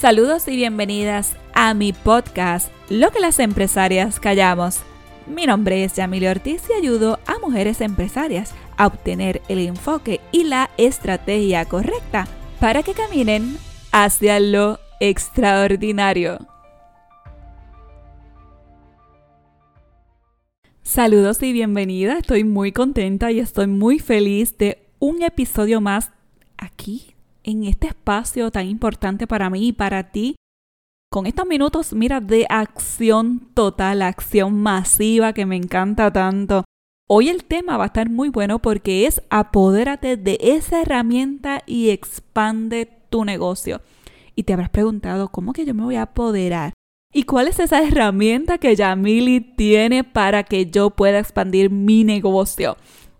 Saludos y bienvenidas a mi podcast, Lo que las empresarias callamos. Mi nombre es Yamile Ortiz y ayudo a mujeres empresarias a obtener el enfoque y la estrategia correcta para que caminen hacia lo extraordinario. Saludos y bienvenida, estoy muy contenta y estoy muy feliz de un episodio más aquí en este espacio tan importante para mí y para ti. Con estos minutos, mira, de acción total, acción masiva que me encanta tanto. Hoy el tema va a estar muy bueno porque es apodérate de esa herramienta y expande tu negocio. Y te habrás preguntado, ¿cómo que yo me voy a apoderar? ¿Y cuál es esa herramienta que Yamili tiene para que yo pueda expandir mi negocio?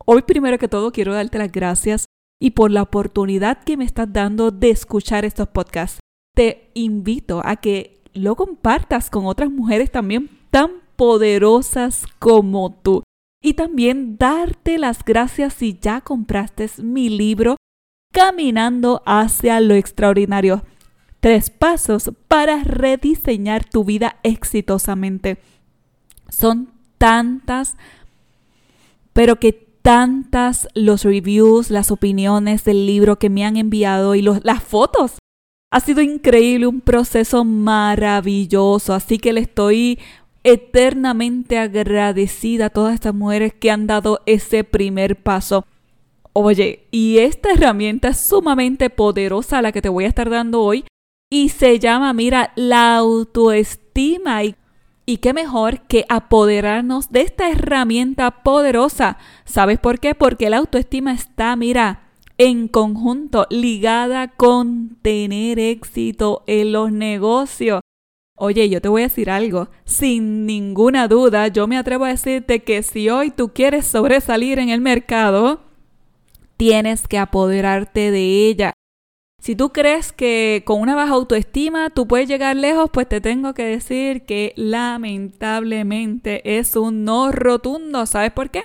Hoy primero que todo quiero darte las gracias y por la oportunidad que me estás dando de escuchar estos podcasts. Te invito a que lo compartas con otras mujeres también tan poderosas como tú. Y también darte las gracias si ya compraste mi libro Caminando hacia lo extraordinario. Tres pasos para rediseñar tu vida exitosamente. Son tantas, pero que tantas los reviews, las opiniones del libro que me han enviado y las fotos. Ha sido increíble, un proceso maravilloso, así que le estoy eternamente agradecida a todas estas mujeres que han dado ese primer paso. Oye, y esta herramienta es sumamente poderosa la que te voy a estar dando hoy y se llama, mira, la autoestima y y qué mejor que apoderarnos de esta herramienta poderosa. ¿Sabes por qué? Porque la autoestima está, mira, en conjunto, ligada con tener éxito en los negocios. Oye, yo te voy a decir algo, sin ninguna duda, yo me atrevo a decirte que si hoy tú quieres sobresalir en el mercado, tienes que apoderarte de ella. Si tú crees que con una baja autoestima tú puedes llegar lejos, pues te tengo que decir que lamentablemente es un no rotundo. ¿Sabes por qué?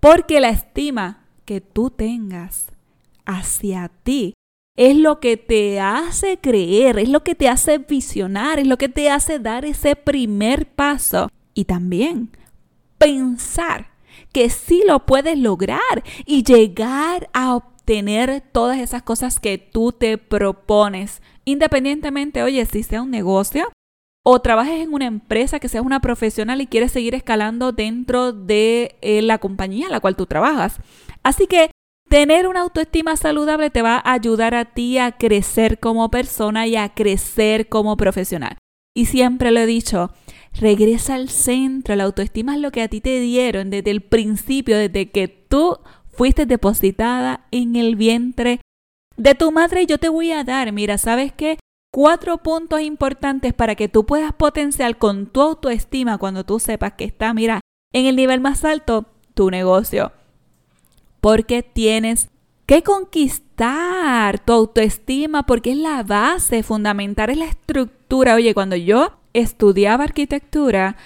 Porque la estima que tú tengas hacia ti es lo que te hace creer, es lo que te hace visionar, es lo que te hace dar ese primer paso. Y también pensar que sí lo puedes lograr y llegar a tener todas esas cosas que tú te propones, independientemente, oye, si sea un negocio o trabajes en una empresa que seas una profesional y quieres seguir escalando dentro de eh, la compañía en la cual tú trabajas. Así que tener una autoestima saludable te va a ayudar a ti a crecer como persona y a crecer como profesional. Y siempre lo he dicho, regresa al centro, la autoestima es lo que a ti te dieron desde el principio, desde que tú fuiste depositada en el vientre de tu madre y yo te voy a dar, mira, ¿sabes qué? Cuatro puntos importantes para que tú puedas potenciar con tu autoestima cuando tú sepas que está, mira, en el nivel más alto, tu negocio. Porque tienes que conquistar tu autoestima porque es la base fundamental, es la estructura. Oye, cuando yo estudiaba arquitectura,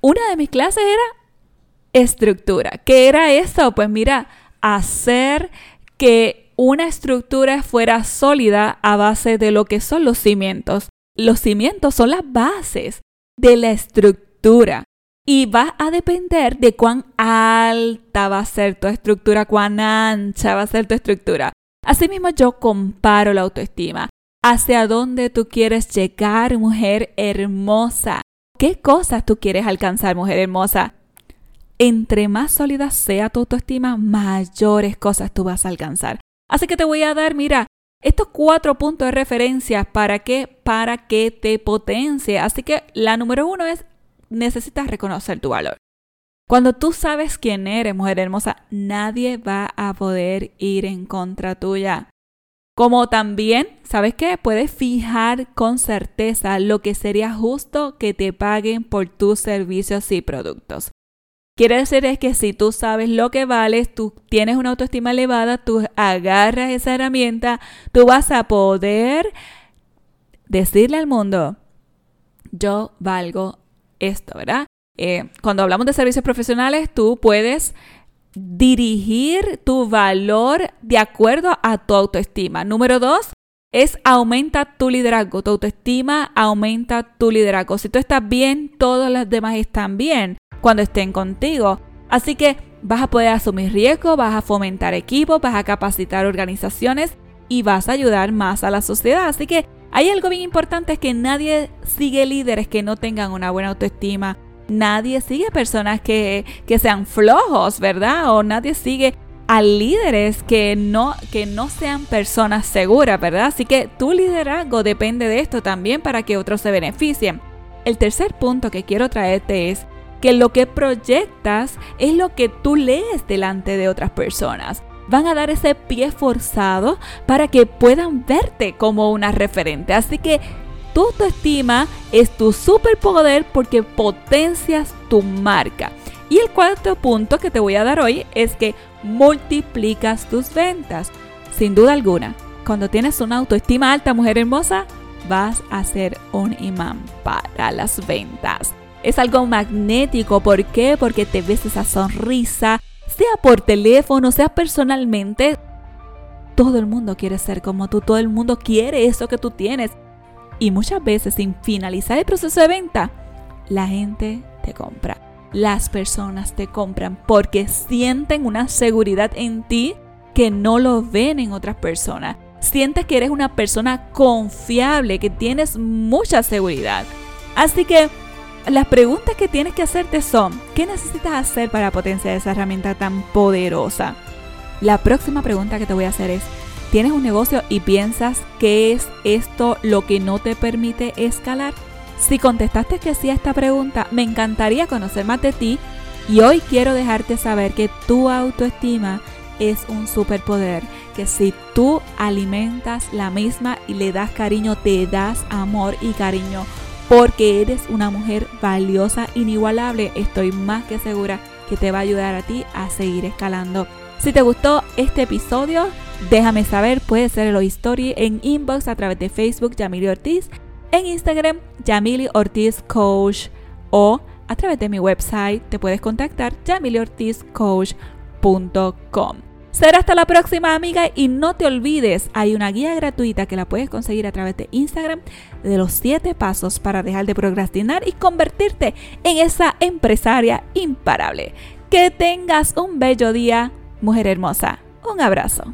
una de mis clases era estructura. ¿Qué era eso? Pues mira, hacer que una estructura fuera sólida a base de lo que son los cimientos. Los cimientos son las bases de la estructura y va a depender de cuán alta va a ser tu estructura, cuán ancha va a ser tu estructura. Asimismo, yo comparo la autoestima. ¿Hacia dónde tú quieres llegar, mujer hermosa? ¿Qué cosas tú quieres alcanzar, mujer hermosa? Entre más sólida sea tu autoestima, mayores cosas tú vas a alcanzar. Así que te voy a dar, mira, estos cuatro puntos de referencia para que, para que te potencie. Así que la número uno es, necesitas reconocer tu valor. Cuando tú sabes quién eres, mujer hermosa, nadie va a poder ir en contra tuya. Como también, ¿sabes qué? Puedes fijar con certeza lo que sería justo que te paguen por tus servicios y productos. Quiere decir es que si tú sabes lo que vales, tú tienes una autoestima elevada, tú agarras esa herramienta, tú vas a poder decirle al mundo, yo valgo esto, ¿verdad? Eh, cuando hablamos de servicios profesionales, tú puedes dirigir tu valor de acuerdo a tu autoestima. Número dos, es aumenta tu liderazgo, tu autoestima aumenta tu liderazgo. Si tú estás bien, todos los demás están bien cuando estén contigo. Así que vas a poder asumir riesgos, vas a fomentar equipos, vas a capacitar organizaciones y vas a ayudar más a la sociedad. Así que hay algo bien importante, es que nadie sigue líderes que no tengan una buena autoestima. Nadie sigue personas que, que sean flojos, ¿verdad? O nadie sigue a líderes que no, que no sean personas seguras, ¿verdad? Así que tu liderazgo depende de esto también para que otros se beneficien. El tercer punto que quiero traerte es que lo que proyectas es lo que tú lees delante de otras personas. Van a dar ese pie forzado para que puedan verte como una referente. Así que tu autoestima es tu superpoder porque potencias tu marca. Y el cuarto punto que te voy a dar hoy es que multiplicas tus ventas. Sin duda alguna, cuando tienes una autoestima alta, mujer hermosa, vas a ser un imán para las ventas. Es algo magnético, ¿por qué? Porque te ves esa sonrisa, sea por teléfono, sea personalmente. Todo el mundo quiere ser como tú, todo el mundo quiere eso que tú tienes. Y muchas veces sin finalizar el proceso de venta, la gente te compra. Las personas te compran porque sienten una seguridad en ti que no lo ven en otras personas. Sientes que eres una persona confiable, que tienes mucha seguridad. Así que las preguntas que tienes que hacerte son, ¿qué necesitas hacer para potenciar esa herramienta tan poderosa? La próxima pregunta que te voy a hacer es, ¿tienes un negocio y piensas que es esto lo que no te permite escalar? Si contestaste que sí a esta pregunta, me encantaría conocer más de ti y hoy quiero dejarte saber que tu autoestima es un superpoder, que si tú alimentas la misma y le das cariño, te das amor y cariño porque eres una mujer valiosa, inigualable, estoy más que segura que te va a ayudar a ti a seguir escalando. Si te gustó este episodio, déjame saber, puede ser el story en inbox a través de Facebook Yamili Ortiz, en Instagram Yamili Ortiz Coach o a través de mi website te puedes contactar yamiliortizcoach.com. Será hasta la próxima amiga y no te olvides, hay una guía gratuita que la puedes conseguir a través de Instagram de los 7 pasos para dejar de procrastinar y convertirte en esa empresaria imparable. Que tengas un bello día, mujer hermosa. Un abrazo.